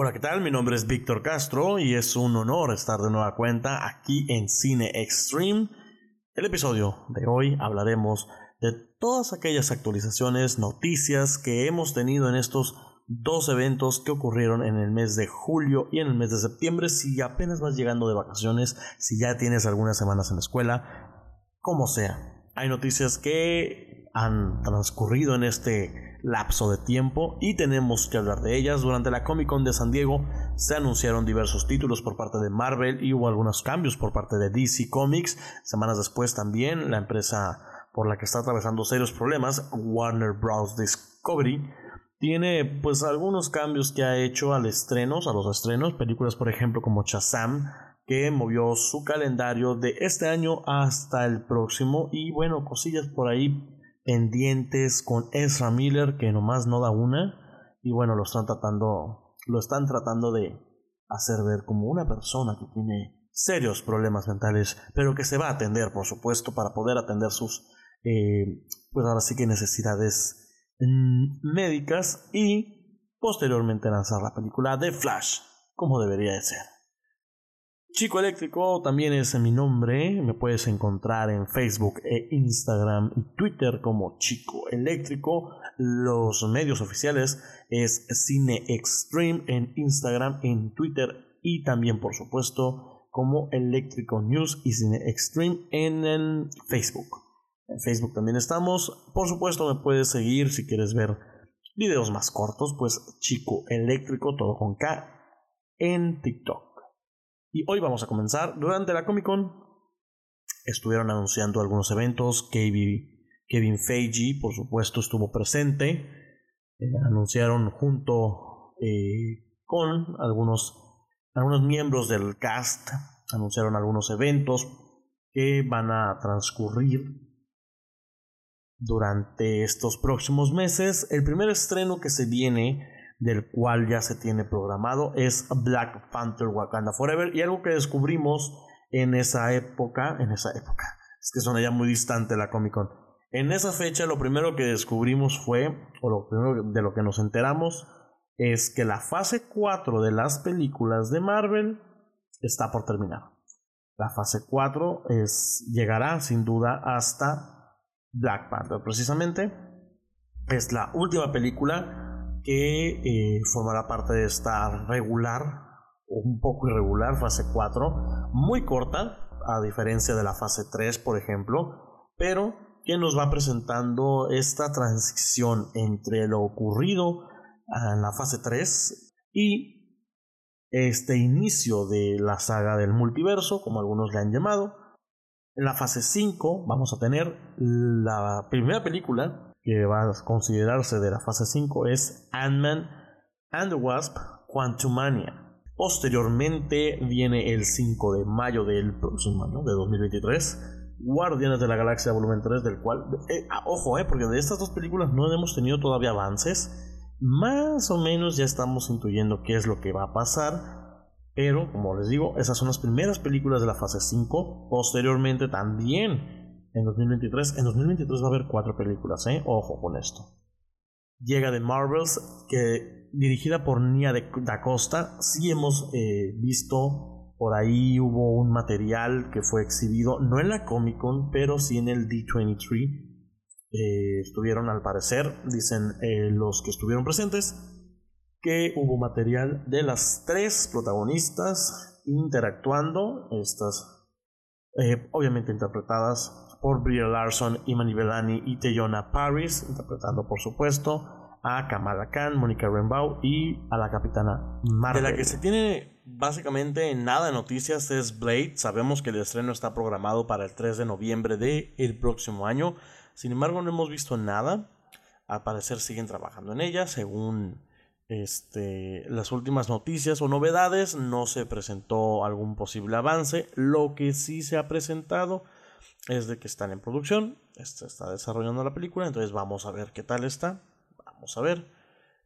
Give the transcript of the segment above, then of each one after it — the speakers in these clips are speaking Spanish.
Hola, ¿qué tal? Mi nombre es Víctor Castro y es un honor estar de nueva cuenta aquí en Cine Extreme. El episodio de hoy hablaremos de todas aquellas actualizaciones, noticias que hemos tenido en estos dos eventos que ocurrieron en el mes de julio y en el mes de septiembre. Si apenas vas llegando de vacaciones, si ya tienes algunas semanas en la escuela, como sea. Hay noticias que han transcurrido en este lapso de tiempo y tenemos que hablar de ellas. Durante la Comic Con de San Diego se anunciaron diversos títulos por parte de Marvel y hubo algunos cambios por parte de DC Comics. Semanas después también la empresa por la que está atravesando serios problemas, Warner Bros. Discovery, tiene pues algunos cambios que ha hecho al estrenos, a los estrenos, películas por ejemplo como Shazam, que movió su calendario de este año hasta el próximo y bueno, cosillas por ahí pendientes con Ezra Miller que nomás no da una y bueno lo están tratando lo están tratando de hacer ver como una persona que tiene serios problemas mentales pero que se va a atender por supuesto para poder atender sus eh, pues ahora sí que necesidades mm, médicas y posteriormente lanzar la película de Flash como debería de ser Chico Eléctrico también es mi nombre. Me puedes encontrar en Facebook e Instagram y Twitter como Chico Eléctrico. Los medios oficiales es Cine Extreme en Instagram, en Twitter y también, por supuesto, como Eléctrico News y Cine Extreme en el Facebook. En Facebook también estamos. Por supuesto, me puedes seguir si quieres ver videos más cortos, pues Chico Eléctrico, todo con K, en TikTok. Y hoy vamos a comenzar. Durante la Comic Con estuvieron anunciando algunos eventos. Kevin, Kevin Feige, por supuesto, estuvo presente. Eh, anunciaron junto eh, con algunos, algunos miembros del cast, anunciaron algunos eventos que van a transcurrir durante estos próximos meses. El primer estreno que se viene del cual ya se tiene programado, es Black Panther Wakanda Forever. Y algo que descubrimos en esa época, en esa época, es que suena ya muy distante la Comic Con. En esa fecha lo primero que descubrimos fue, o lo primero de lo que nos enteramos, es que la fase 4 de las películas de Marvel está por terminar. La fase 4 es, llegará sin duda hasta Black Panther. Precisamente es la última película que eh, formará parte de esta regular, un poco irregular, fase 4, muy corta, a diferencia de la fase 3, por ejemplo, pero que nos va presentando esta transición entre lo ocurrido en la fase 3 y este inicio de la saga del multiverso, como algunos le han llamado. En la fase 5 vamos a tener la primera película que va a considerarse de la fase 5 es Ant-Man and the Wasp Quantumania. Posteriormente viene el 5 de mayo del próximo año, de 2023, Guardianes de la Galaxia Volumen 3, del cual, eh, ah, ojo, eh, porque de estas dos películas no hemos tenido todavía avances. Más o menos ya estamos intuyendo qué es lo que va a pasar. Pero, como les digo, esas son las primeras películas de la fase 5. Posteriormente también en 2023. En 2023 va a haber cuatro películas, ¿eh? Ojo con esto. Llega de Marvels, que dirigida por Nia da Costa. Sí hemos eh, visto, por ahí hubo un material que fue exhibido, no en la Comic Con, pero sí en el D23. Eh, estuvieron al parecer, dicen los que estuvieron presentes, que hubo material de las tres protagonistas interactuando, estas obviamente interpretadas por Brie Larson, Imani Belani y Teyona Paris, interpretando por supuesto a Kamala Khan, Mónica Rambeau y a la capitana Marvel. De la que se tiene básicamente nada de noticias es Blade. Sabemos que el estreno está programado para el 3 de noviembre del el próximo año. Sin embargo, no hemos visto nada. Al parecer siguen trabajando en ella. Según este, las últimas noticias o novedades, no se presentó algún posible avance. Lo que sí se ha presentado es de que están en producción, este está desarrollando la película, entonces vamos a ver qué tal está, vamos a ver.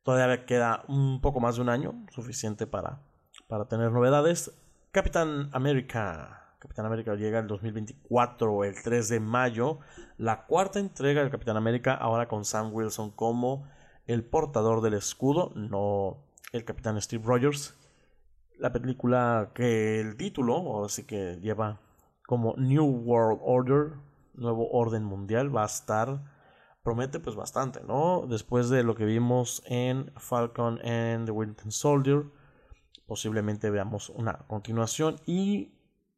Todavía queda un poco más de un año, suficiente para, para tener novedades. Capitán América, Capitán América llega el 2024, el 3 de mayo, la cuarta entrega del Capitán América, ahora con Sam Wilson como el portador del escudo, no el capitán Steve Rogers. La película que el título, o así que lleva como New World Order, Nuevo Orden Mundial, va a estar, promete pues bastante, ¿no? Después de lo que vimos en Falcon and the Winter Soldier, posiblemente veamos una continuación y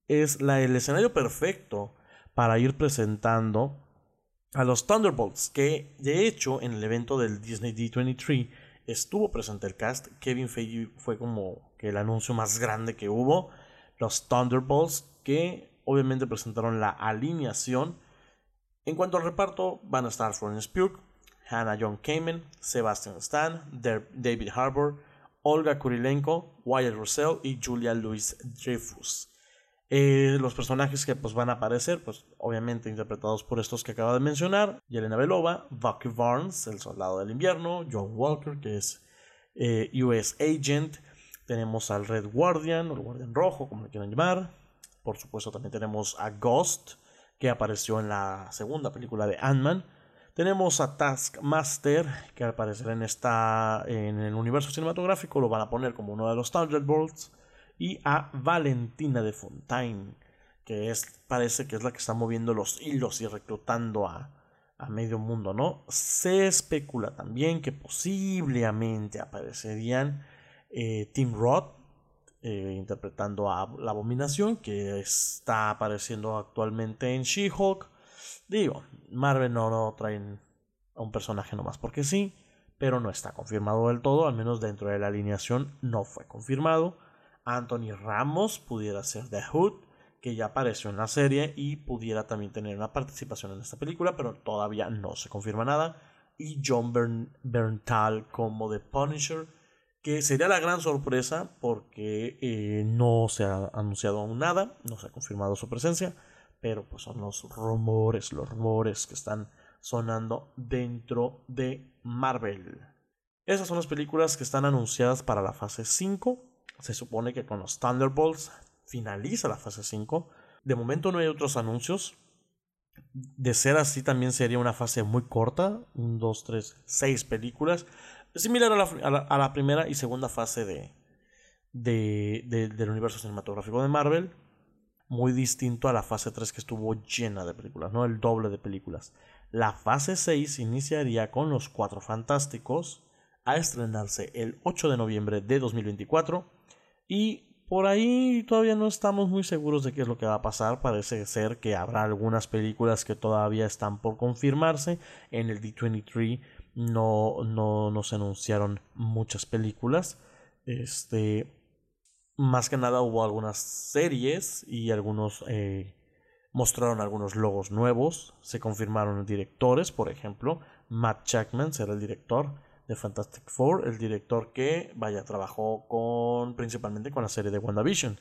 es la, el escenario perfecto para ir presentando a los Thunderbolts, que de hecho en el evento del Disney D23 estuvo presente el cast. Kevin Feige fue como que el anuncio más grande que hubo. Los Thunderbolts, que obviamente presentaron la alineación. En cuanto al reparto, van a estar Florence Pugh, Hannah John Kamen, Sebastian Stan, David Harbour, Olga Kurilenko, Wyatt Russell y Julia Louis Dreyfus. Eh, los personajes que pues, van a aparecer, pues obviamente interpretados por estos que acabo de mencionar, Yelena Belova, Bucky Barnes, el soldado del invierno, John Walker, que es eh, US Agent, tenemos al Red Guardian, o el Guardian Rojo, como le quieran llamar, por supuesto también tenemos a Ghost, que apareció en la segunda película de Ant-Man, tenemos a Taskmaster, que al parecer en, esta, en el universo cinematográfico lo van a poner como uno de los Thunderbolts y a Valentina de Fontaine, que es, parece que es la que está moviendo los hilos y reclutando a, a medio mundo, ¿no? Se especula también que posiblemente aparecerían eh, Tim Roth eh, interpretando a la abominación que está apareciendo actualmente en She-Hulk. Digo, Marvel no, no traen a un personaje nomás porque sí, pero no está confirmado del todo, al menos dentro de la alineación no fue confirmado. Anthony Ramos pudiera ser The Hood, que ya apareció en la serie y pudiera también tener una participación en esta película, pero todavía no se confirma nada. Y John Berntal como The Punisher, que sería la gran sorpresa porque eh, no se ha anunciado aún nada, no se ha confirmado su presencia, pero pues son los rumores, los rumores que están sonando dentro de Marvel. Esas son las películas que están anunciadas para la fase 5 se supone que con los Thunderbolts finaliza la fase 5. De momento no hay otros anuncios. De ser así también sería una fase muy corta. Un, dos, tres, seis películas. Similar a la, primera y segunda fase de, del universo cinematográfico de Marvel. Muy distinto a la fase 3 que estuvo llena de películas, ¿no? El doble de películas. La fase 6 iniciaría con los Cuatro Fantásticos a estrenarse el 8 de noviembre de 2024 y por ahí todavía no estamos muy seguros de qué es lo que va a pasar. Parece ser que habrá algunas películas que todavía están por confirmarse. En el D23 no, no, se anunciaron muchas películas. Este, más que nada hubo algunas series y algunos eh, mostraron algunos logos nuevos. Se confirmaron directores, por ejemplo. Matt Jackman será el director de Fantastic Four, el director que, vaya, trabajó con principalmente con la serie de WandaVision.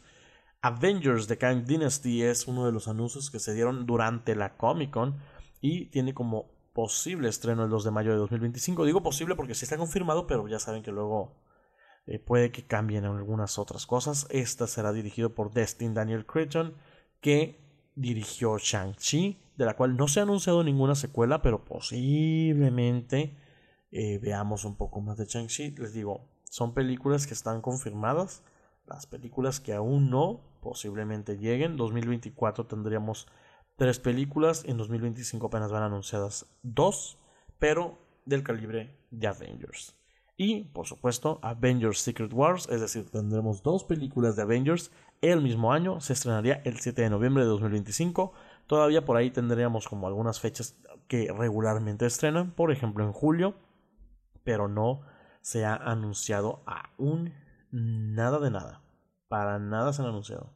Avengers The Kang Dynasty es uno de los anuncios que se dieron durante la Comic Con y tiene como posible estreno el 2 de mayo de 2025. Digo posible porque sí está confirmado, pero ya saben que luego eh, puede que cambien algunas otras cosas. Esta será dirigido por Destin Daniel Cretton, que dirigió Shang-Chi, de la cual no se ha anunciado ninguna secuela, pero posiblemente eh, veamos un poco más de Shang-Chi. Les digo, son películas que están confirmadas. Las películas que aún no, posiblemente lleguen. 2024 tendríamos tres películas. En 2025 apenas van anunciadas dos, pero del calibre de Avengers. Y, por supuesto, Avengers Secret Wars, es decir, tendremos dos películas de Avengers el mismo año. Se estrenaría el 7 de noviembre de 2025. Todavía por ahí tendríamos como algunas fechas que regularmente estrenan, por ejemplo en julio pero no se ha anunciado aún nada de nada. Para nada se ha anunciado.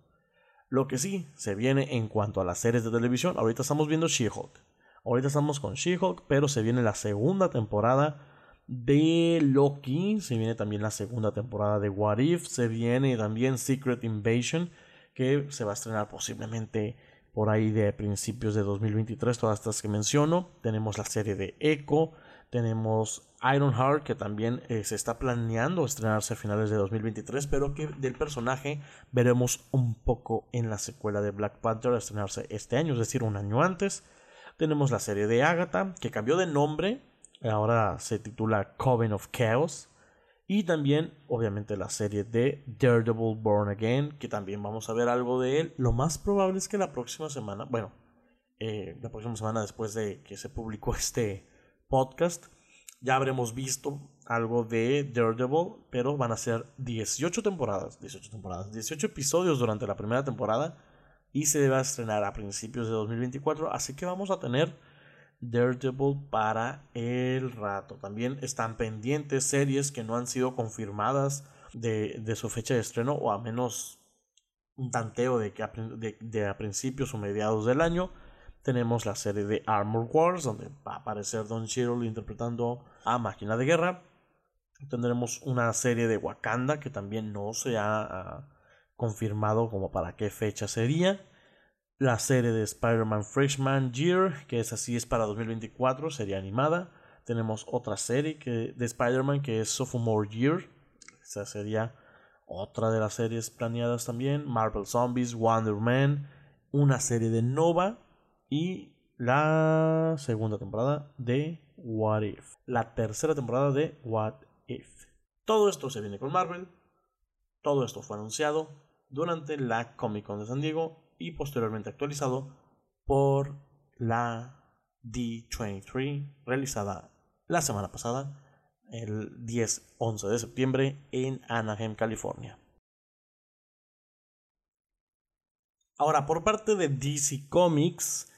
Lo que sí se viene en cuanto a las series de televisión, ahorita estamos viendo She-Hulk. Ahorita estamos con She-Hulk, pero se viene la segunda temporada de Loki, se viene también la segunda temporada de What If, se viene también Secret Invasion, que se va a estrenar posiblemente por ahí de principios de 2023, todas estas que menciono. Tenemos la serie de Echo, tenemos Ironheart, que también eh, se está planeando estrenarse a finales de 2023, pero que del personaje veremos un poco en la secuela de Black Panther estrenarse este año, es decir, un año antes. Tenemos la serie de Agatha, que cambió de nombre, ahora se titula Coven of Chaos. Y también, obviamente, la serie de Daredevil Born Again, que también vamos a ver algo de él. Lo más probable es que la próxima semana, bueno, eh, la próxima semana después de que se publicó este podcast, ya habremos visto algo de Daredevil, pero van a ser 18 temporadas, 18 temporadas, 18 episodios durante la primera temporada y se va a estrenar a principios de 2024, así que vamos a tener Daredevil para el rato. También están pendientes series que no han sido confirmadas de, su fecha de estreno o a menos un tanteo de que a, de, a principios o mediados del año. Tenemos la serie de Armor Wars, donde va a aparecer Don Cheadle interpretando a Máquina de Guerra. Tendremos una serie de Wakanda que también no se ha confirmado como para qué fecha sería la serie de Spider-Man Freshman Year, que es así, es para 2024, sería animada. Tenemos otra serie que, de Spider-Man que es Sophomore Year, esa sería otra de las series planeadas también. Marvel Zombies, Wonder Man, una serie de Nova y la segunda temporada de What If. La tercera temporada de What If. Todo esto se viene con Marvel. Todo esto fue anunciado durante la Comic Con de San Diego y posteriormente actualizado por la D23 realizada la semana pasada, el 10-11 de septiembre en Anaheim, California. Ahora, por parte de DC Comics,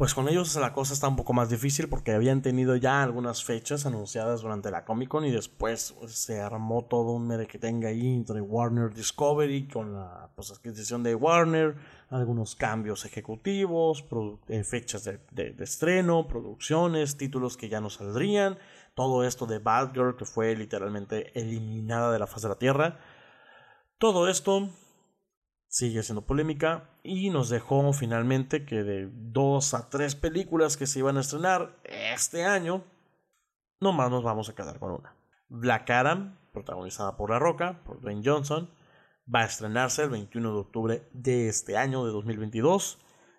pues con ellos la cosa está un poco más difícil porque habían tenido ya algunas fechas anunciadas durante la Comic Con y después pues, se armó todo un tenga ahí entre Warner Discovery con la pues, adquisición de Warner, algunos cambios ejecutivos, eh, fechas de, de, estreno, producciones, títulos que ya no saldrían, todo esto de Batgirl que fue literalmente eliminada de la faz de la Tierra. Todo esto sigue siendo polémica y nos dejó finalmente que de dos a tres películas que se iban a estrenar este año, nomás nos vamos a quedar con una. Black Adam, protagonizada por La Roca, por Dwayne Johnson, va a estrenarse el 21 de octubre de este año de 2022.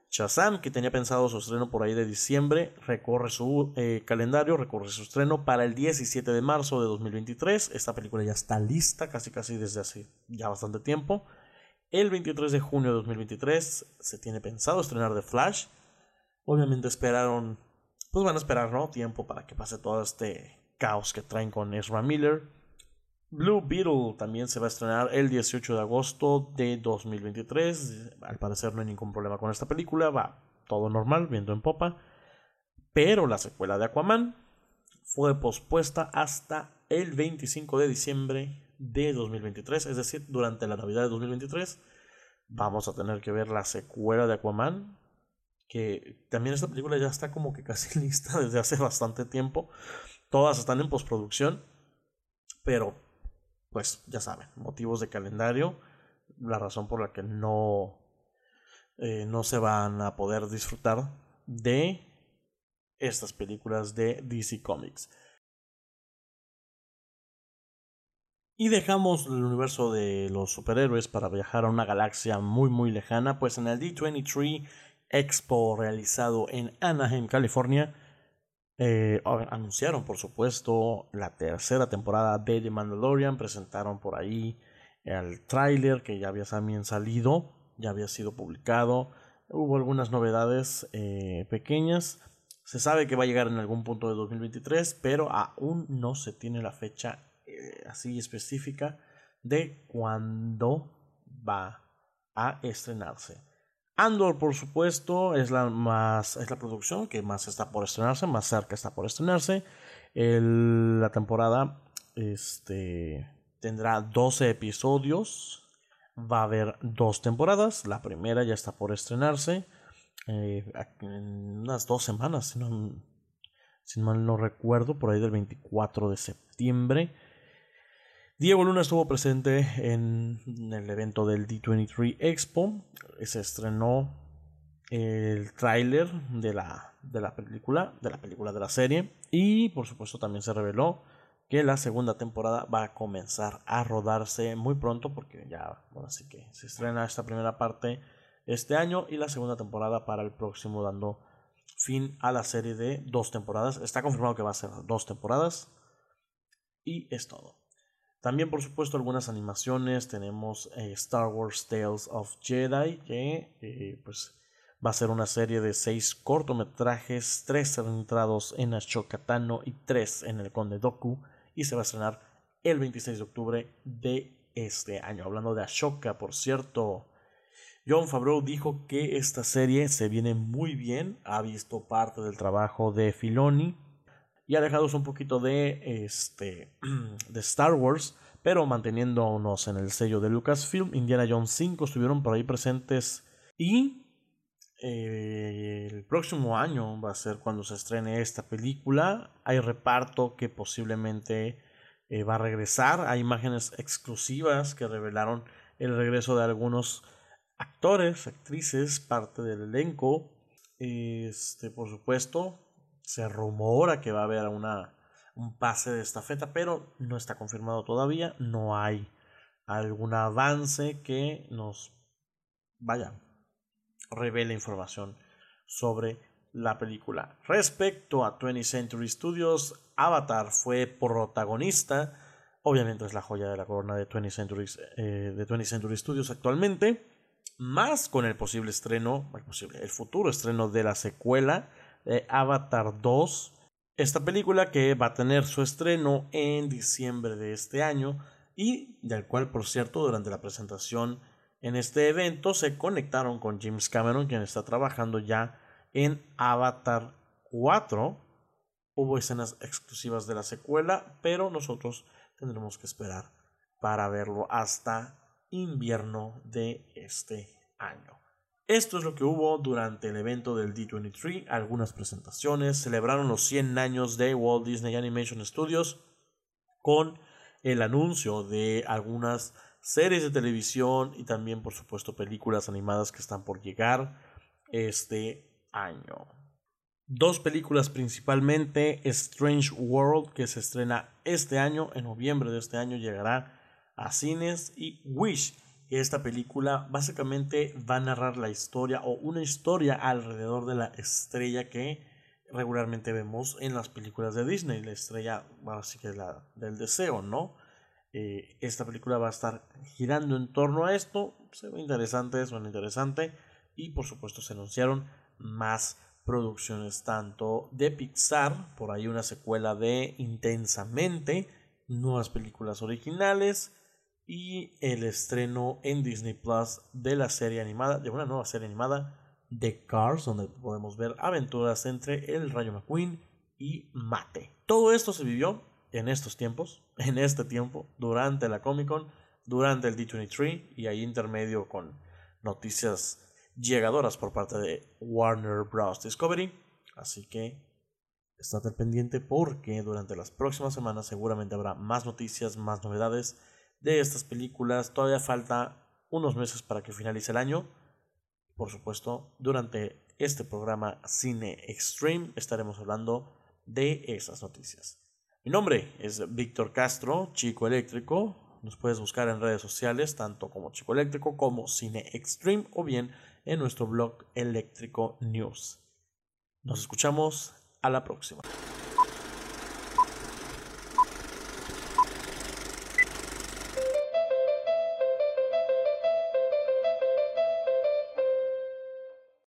Shazam, que tenía pensado su estreno por ahí de diciembre, recorre su eh, calendario, recorre su estreno para el 17 de marzo de 2023. Esta película ya está lista casi casi desde hace ya bastante tiempo. El 23 de junio de 2023 se tiene pensado estrenar The Flash. Obviamente esperaron, pues van a esperar, ¿no? Tiempo para que pase todo este caos que traen con Ezra Miller. Blue Beetle también se va a estrenar el 18 de agosto de 2023. Al parecer no hay ningún problema con esta película, va todo normal, viendo en popa. Pero la secuela de Aquaman fue pospuesta hasta el 25 de diciembre de 2023, es decir, durante la Navidad de 2023 vamos a tener que ver la secuela de Aquaman, que también esta película ya está como que casi lista desde hace bastante tiempo. Todas están en postproducción, pero pues ya saben, motivos de calendario, la razón por la que no, eh, no se van a poder disfrutar de estas películas de DC Comics. Y dejamos el universo de los superhéroes para viajar a una galaxia muy muy lejana, pues en el D23 Expo realizado en Anaheim, California, eh, anunciaron por supuesto la tercera temporada de The Mandalorian, presentaron por ahí el tráiler que ya había también salido, ya había sido publicado, hubo algunas novedades eh, pequeñas, se sabe que va a llegar en algún punto de 2023, pero aún no se tiene la fecha eh, así específica de cuándo va a estrenarse. Andor, por supuesto, es la más es la producción que más está por estrenarse, más cerca está por estrenarse. la temporada este, tendrá 12 episodios. Va a haber dos temporadas. La primera ya está por estrenarse. Eh, en unas dos semanas, si, no, mal no recuerdo, por ahí del 24 de septiembre. Diego Luna estuvo presente en el evento del D23 Expo. Se estrenó el tráiler de la, de la película, de la película de la serie. Y por supuesto también se reveló que la segunda temporada va a comenzar a rodarse muy pronto porque ya, bueno, así que se estrena esta primera parte este año y la segunda temporada para el próximo dando fin a la serie de dos temporadas. Está confirmado que va a ser dos temporadas y es todo. También, por supuesto, algunas animaciones. Tenemos eh, Star Wars Tales of Jedi, que eh, pues, va a ser una serie de seis cortometrajes, tres centrados en Ashoka Tano y tres en el Conde Doku, y se va a estrenar el 26 de octubre de este año. Hablando de Ashoka, por cierto, John Favreau dijo que esta serie se viene muy bien, ha visto parte del trabajo de Filoni y alejados un poquito de, este, de Star Wars, pero manteniéndonos en el sello de Lucasfilm, Indiana Jones 5 estuvieron por ahí presentes y eh, el próximo año va a ser cuando se estrene esta película. Hay reparto que posiblemente eh, va a regresar. Hay imágenes exclusivas que revelaron el regreso de algunos actores, actrices, parte del elenco. Este, por supuesto, se rumora que va a haber una, un pase de estafeta, pero no está confirmado todavía. No hay algún avance que nos vaya, revele información sobre la película. Respecto a 20th Century Studios, Avatar fue protagonista. Obviamente es la joya de la corona de 20th Century, eh, de 20th Century Studios actualmente. Más con el posible estreno, el, posible, el futuro estreno de la secuela Avatar 2. Esta película que va a tener su estreno en diciembre de este año y del cual, por cierto, durante la presentación en este evento se conectaron con James Cameron, quien está trabajando ya en Avatar 4. Hubo escenas exclusivas de la secuela, pero nosotros tendremos que esperar para verlo hasta invierno de este año. Esto es lo que hubo durante el evento del D23, algunas presentaciones, celebraron los 100 años de Walt Disney Animation Studios con el anuncio de algunas series de televisión y también por supuesto películas animadas que están por llegar este año. Dos películas principalmente, Strange World que se estrena este año, en noviembre de este año llegará a cines y Wish esta película básicamente va a narrar la historia o una historia alrededor de la estrella que regularmente vemos en las películas de Disney, la estrella básica la del deseo, ¿no? Eh, esta película va a estar girando en torno a esto, se ve interesante, suena interesante y por supuesto se anunciaron más producciones tanto de Pixar, por ahí una secuela de Intensamente, nuevas películas originales, y el estreno en Disney Plus de la serie animada, de una nueva serie animada de Cars, donde podemos ver aventuras entre el Rayo McQueen y Mate. Todo esto se vivió en estos tiempos, en este tiempo, durante la Comic Con, durante el D23 y ahí intermedio con noticias llegadoras por parte de Warner Bros. Discovery. Así que estate pendiente porque durante las próximas semanas seguramente habrá más noticias, más novedades de estas películas. Todavía falta unos meses para que finalice el año. Por supuesto, durante este programa Cine Extreme estaremos hablando de esas noticias. Mi nombre es Víctor Castro, Chico Eléctrico. Nos puedes buscar en redes sociales, tanto como Chico Eléctrico como Cine Extreme, o bien en nuestro blog Eléctrico News. Nos escuchamos a la próxima.